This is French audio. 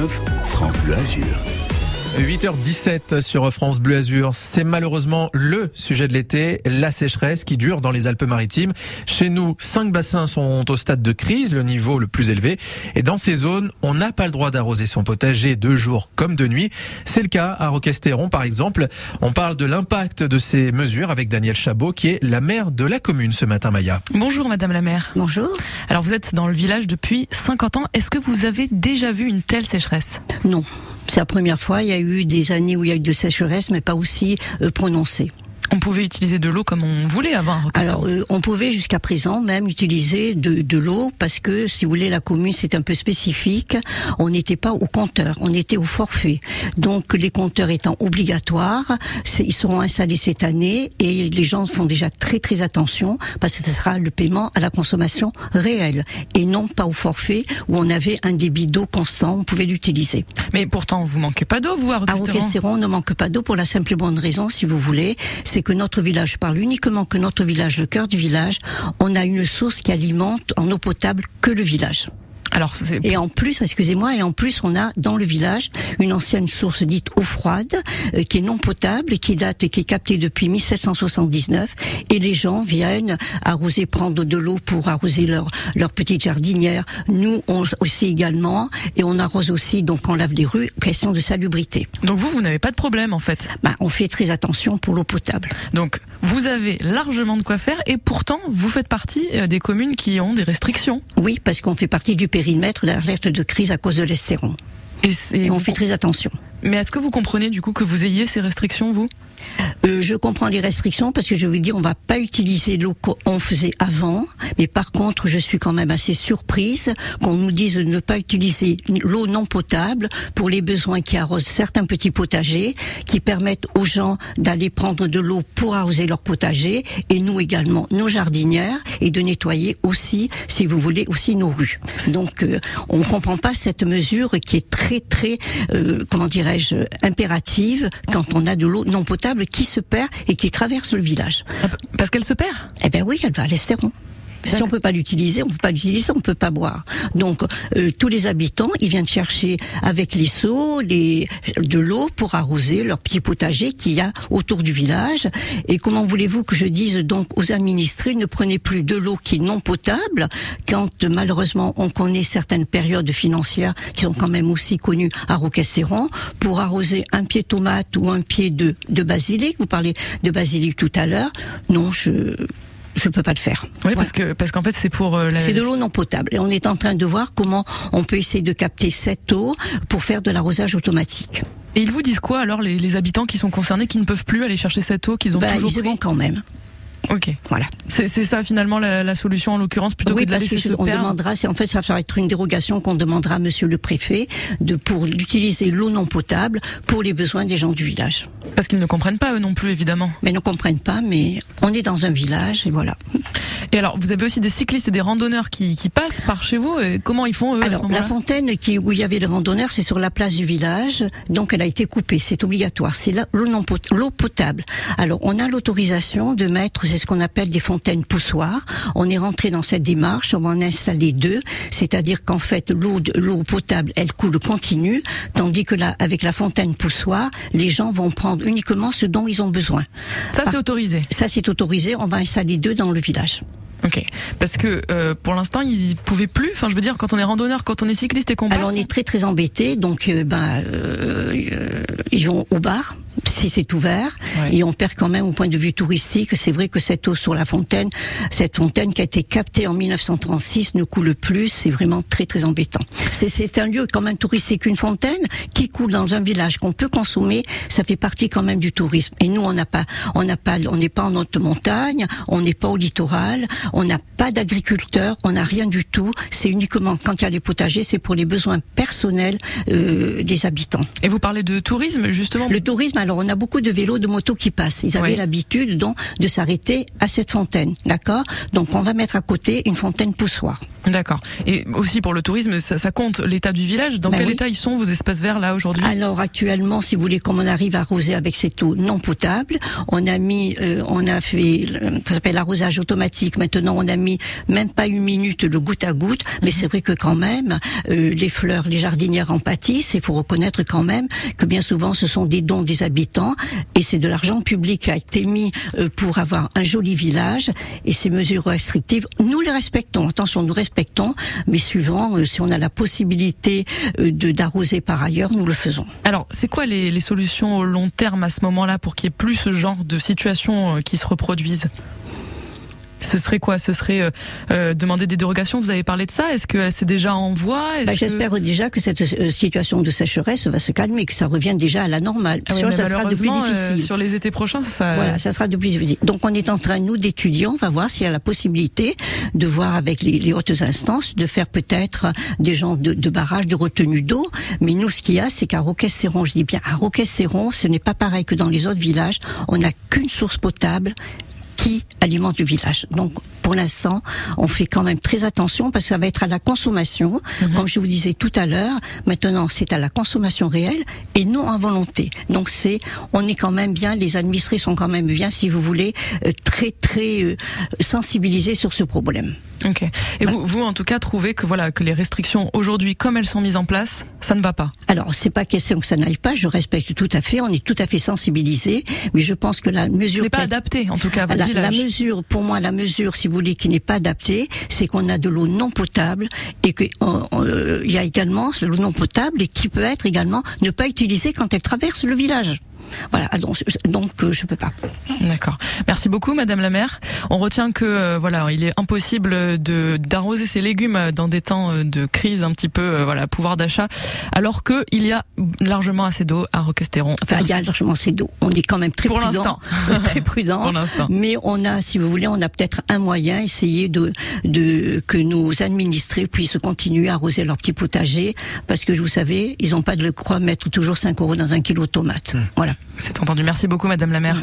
9 France Bleu Azur. 8h17 sur France Bleu Azur. C'est malheureusement le sujet de l'été, la sécheresse qui dure dans les Alpes-Maritimes. Chez nous, cinq bassins sont au stade de crise, le niveau le plus élevé. Et dans ces zones, on n'a pas le droit d'arroser son potager de jour comme de nuit. C'est le cas à Roquestéron, par exemple. On parle de l'impact de ces mesures avec Daniel Chabot, qui est la maire de la commune ce matin, Maya. Bonjour, madame la maire. Bonjour. Alors, vous êtes dans le village depuis 50 ans. Est-ce que vous avez déjà vu une telle sécheresse? Non. C'est la première fois. Il y a eu des années où il y a eu de sécheresse, mais pas aussi euh, prononcée. On pouvait utiliser de l'eau comme on voulait avant. Alors, euh, on pouvait jusqu'à présent même utiliser de, de l'eau parce que, si vous voulez, la commune c'est un peu spécifique. On n'était pas au compteur, on était au forfait. Donc, les compteurs étant obligatoires, ils seront installés cette année et les gens font déjà très très attention parce que ce sera le paiement à la consommation réelle et non pas au forfait où on avait un débit d'eau constant, on pouvait l'utiliser. Mais pourtant, vous manquez pas d'eau, vous, à Roquestéron on ne manque pas d'eau pour la simple et bonne raison, si vous voulez, c'est que notre village, parle uniquement que notre village, le cœur du village, on a une source qui alimente en eau potable que le village. Alors, et en plus, excusez-moi, et en plus, on a dans le village une ancienne source dite eau froide, euh, qui est non potable, qui date, et qui est captée depuis 1779, et les gens viennent arroser, prendre de l'eau pour arroser leur leur petite jardinière. Nous, on aussi également, et on arrose aussi, donc on lave les rues, question de salubrité. Donc vous, vous n'avez pas de problème en fait. Bah, on fait très attention pour l'eau potable. Donc vous avez largement de quoi faire, et pourtant vous faites partie euh, des communes qui ont des restrictions. Oui, parce qu'on fait partie du périmètre d'alerte de crise à cause de l'estéron. Et, et, on fait très attention. Mais est-ce que vous comprenez du coup que vous ayez ces restrictions, vous? Euh, je comprends les restrictions parce que je veux dire on va pas utiliser l'eau qu'on faisait avant, mais par contre je suis quand même assez surprise qu'on nous dise de ne pas utiliser l'eau non potable pour les besoins qui arrosent certains petits potagers, qui permettent aux gens d'aller prendre de l'eau pour arroser leur potager et nous également nos jardinières et de nettoyer aussi, si vous voulez, aussi nos rues. Donc euh, on comprend pas cette mesure qui est très très euh, comment dirais-je impérative quand on a de l'eau non potable qui se perd et qui traverse le village. Ah, parce qu'elle se perd? Eh ben oui, elle va à l'Estéron. Si on peut pas l'utiliser, on peut pas l'utiliser, on peut pas boire. Donc euh, tous les habitants, ils viennent chercher avec les seaux, les de l'eau pour arroser leur petit potager qu'il y a autour du village. Et comment voulez-vous que je dise donc aux administrés ne prenez plus de l'eau qui est non potable quand malheureusement on connaît certaines périodes financières qui sont quand même aussi connues à Roquestéron pour arroser un pied tomate ou un pied de de basilic. Vous parlez de basilic tout à l'heure. Non, je je peux pas le faire. Oui, parce que parce qu'en fait c'est pour euh, c'est de l'eau non potable et on est en train de voir comment on peut essayer de capter cette eau pour faire de l'arrosage automatique. Et ils vous disent quoi alors les, les, habitants qui sont concernés qui ne peuvent plus aller chercher cette eau qu'ils ont bah, toujours ils vont quand même. Ok. Voilà. C'est ça finalement la, la, solution en l'occurrence plutôt que de la laisser se on demandera, c'est en fait ça va être une dérogation qu'on demandera à Monsieur le Préfet de pour d'utiliser l'eau non potable pour les besoins des gens du village. Parce qu'ils ne comprennent pas eux non plus évidemment. Mais ils ne comprennent pas, mais on est dans un village et voilà. Et alors vous avez aussi des cyclistes et des randonneurs qui, qui passent par chez vous. Et comment ils font eux alors, à ce la fontaine qui où il y avait les randonneurs, c'est sur la place du village, donc elle a été coupée, c'est obligatoire. C'est l'eau potable. Alors on a l'autorisation de mettre, c'est ce qu'on appelle des fontaine poussoir. On est rentré dans cette démarche, on va en installer deux, c'est-à-dire qu'en fait l'eau l'eau potable, elle coule continue, tandis que là avec la fontaine poussoir, les gens vont prendre uniquement ce dont ils ont besoin. Ça c'est autorisé. Ça c'est autorisé, on va installer deux dans le village. Ok, parce que euh, pour l'instant ils pouvaient plus. Enfin, je veux dire, quand on est randonneur, quand on est cycliste et qu'on passe. Alors on est très très embêté, donc euh, ben euh, ils vont au bar si c'est ouvert et on perd quand même au point de vue touristique. C'est vrai que cette eau sur la fontaine, cette fontaine qui a été captée en 1936 ne coule plus. C'est vraiment très très embêtant. C'est un lieu quand même touristique, une fontaine qui coule dans un village qu'on peut consommer. Ça fait partie quand même du tourisme. Et nous on n'a pas, on n'a pas, on n'est pas en haute montagne, on n'est pas au littoral, on n'a pas d'agriculteurs, on n'a rien du tout. C'est uniquement quand il y a les potagers, c'est pour les besoins personnels euh, des habitants. Et vous parlez de tourisme justement. Le tourisme Alors on a beaucoup de vélos, de motos qui passent. Ils avaient Oui. l'habitude donc de s'arrêter à cette fontaine, d'accord? Donc on va mettre à côté une fontaine poussoir. D'accord. Et aussi pour le tourisme, ça, ça compte l'état du village. Dans Ben quel oui. état ils sont vos espaces verts là aujourd'hui? Alors actuellement, si vous voulez, comme on arrive à arroser avec cette eau non potable, on a mis, euh, on a fait, euh, ça s'appelle l'arrosage automatique. Maintenant, on a mis même pas une minute le goutte à goutte, mais c'est vrai que quand même, euh, les fleurs, les jardinières en pâtissent. Il faut reconnaître quand même que bien souvent, ce sont des dons des habitants et c'est de l'argent public qui a été mis euh, pour avoir un joli village. Et ces mesures restrictives, nous les respectons. Attention, nous respectons, mais suivant, euh, si on a la possibilité euh, d'arroser par ailleurs, nous le faisons. Alors, c'est quoi les, solutions au long terme à ce moment-là pour qu'il y ait plus ce genre de situations euh, qui se reproduisent ce serait quoi? Ce serait euh, euh, demander des dérogations? Vous avez parlé de ça Est-ce que c'est déjà en voie? Bah, que- J'espère déjà que cette euh, situation de sécheresse va se calmer, que ça revienne déjà à la normale. Ah oui, Sinon, mais ça sera de plus euh, difficile. sur les étés prochains, ça. Voilà, ça sera de plus difficile. Donc on est en train, nous, d'étudier, on va voir s'il y a la possibilité de voir avec les, les hautes instances, de faire peut-être des gens de, de barrages, de retenue d'eau. Mais nous, ce qu'il y a, c'est qu'à Roquestéron, je dis bien, à Roquestéron, ce n'est pas pareil que dans les autres villages. On n'a qu'une source potable qui alimente le village. Donc, pour l'instant, on fait quand même très attention parce que ça va être à la consommation. Comme je vous disais tout à l'heure, maintenant, c'est à la consommation réelle et non à volonté. Donc, c'est, on est quand même bien, les administrés sont quand même bien, si vous voulez, euh, très, très euh, sensibilisés sur ce problème. Ok. Et vous, vous, en tout cas, trouvez que voilà que les restrictions aujourd'hui, comme elles sont mises en place, ça ne va pas? Alors, c'est pas question que ça n'aille pas, je respecte tout à fait, on est tout à fait sensibilisés, mais je pense que la mesure... n'est pas qui a- adapté, en tout cas, à votre La, la mesure, pour moi, la mesure, si vous voulez, qui n'est pas adaptée, c'est qu'on a de l'eau non potable et qu'il y a également de l'eau non potable et qui peut être également ne pas utilisée quand elle traverse le village. Voilà, ah, donc, donc euh, je peux pas. D'accord. Merci beaucoup, Madame la maire. On retient que euh, voilà, il est impossible de d'arroser ses légumes dans des temps euh, de crise un petit peu euh, voilà pouvoir d'achat, alors que il y a largement assez d'eau à Roquestéron. Enfin, il y a largement assez d'eau. On est quand même très Pour prudent, l'instant. très prudent. Pour l'instant. Mais on a, si vous voulez, on a peut-être un moyen, essayer de, de que nos administrés puissent continuer à arroser leur petit potager, parce que vous savez, ils n'ont pas de quoi mettre toujours 5 euros dans un kilo de tomates. Voilà. C'est entendu. Merci beaucoup, Madame la maire.